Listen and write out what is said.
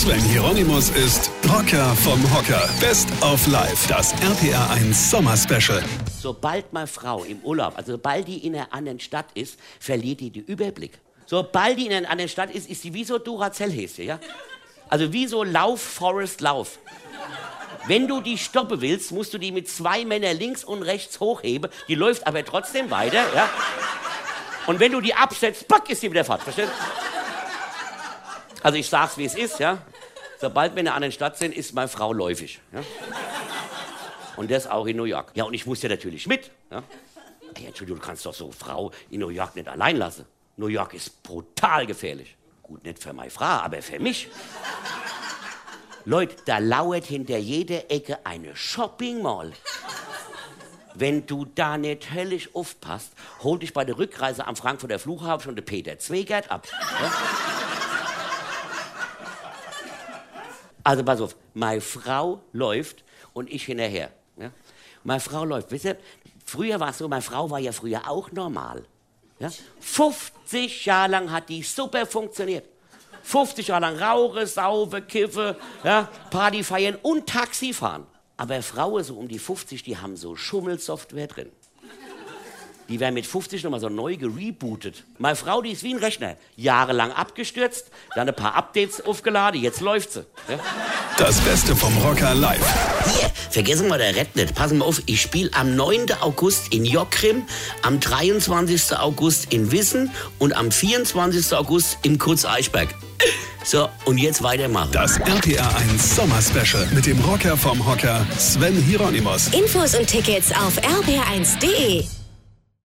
Sven Hieronymus ist Rocker vom Hocker. Best of Life, das RPR 1 Sommer Special. Sobald meine Frau im Urlaub, also sobald die in einer anderen Stadt ist, verliert die den Überblick. Sobald die in einer anderen Stadt ist, ist die wie so Duracell-Häschen, ja? Also wie so Lauf, Forest, Lauf. Wenn du die stoppen willst, musst du die mit zwei Männern links und rechts hochheben. Die läuft aber trotzdem weiter, ja? Und wenn du die absetzt, pack, ist sie wieder fort, verstehst du? Also ich sag's, wie es ist, ja. Sobald wir in einer anderen Stadt sind, ist meine Frau läufig. Ja? Und das auch in New York. Ja, und ich muss ja natürlich mit. Ja? Ey, Entschuldigung, du kannst doch so eine Frau in New York nicht allein lassen. New York ist brutal gefährlich. Gut, nicht für meine Frau, aber für mich. Leute, da lauert hinter jeder Ecke eine Shopping Mall. Wenn du da nicht höllisch aufpasst, hol dich bei der Rückreise am Frankfurter Flughafen schon der Peter Zwegert ab. Ja? Also pass auf, meine Frau läuft und ich hinterher. Ja? Meine Frau läuft. Wisst ihr, früher war es so, meine Frau war ja früher auch normal. Ja? 50 Jahre lang hat die super funktioniert. 50 Jahre lang rauche, saufe, kiffe, ja, Party feiern und Taxi fahren. Aber Frauen so um die 50, die haben so Schummelsoftware drin. Die werden mit 50 nochmal so neu gerebootet. Meine Frau, die ist wie ein Rechner. Jahrelang abgestürzt, dann ein paar Updates aufgeladen, jetzt läuft sie. Ja? Das Beste vom Rocker live. Hier, vergessen wir der Red nicht. Passen wir auf, ich spiele am 9. August in Jockrim, am 23. August in Wissen und am 24. August im Kurz Eichberg. So, und jetzt weitermachen. Das RPR 1 Sommer Special mit dem Rocker vom Hocker Sven Hieronymus. Infos und Tickets auf rpr1.de.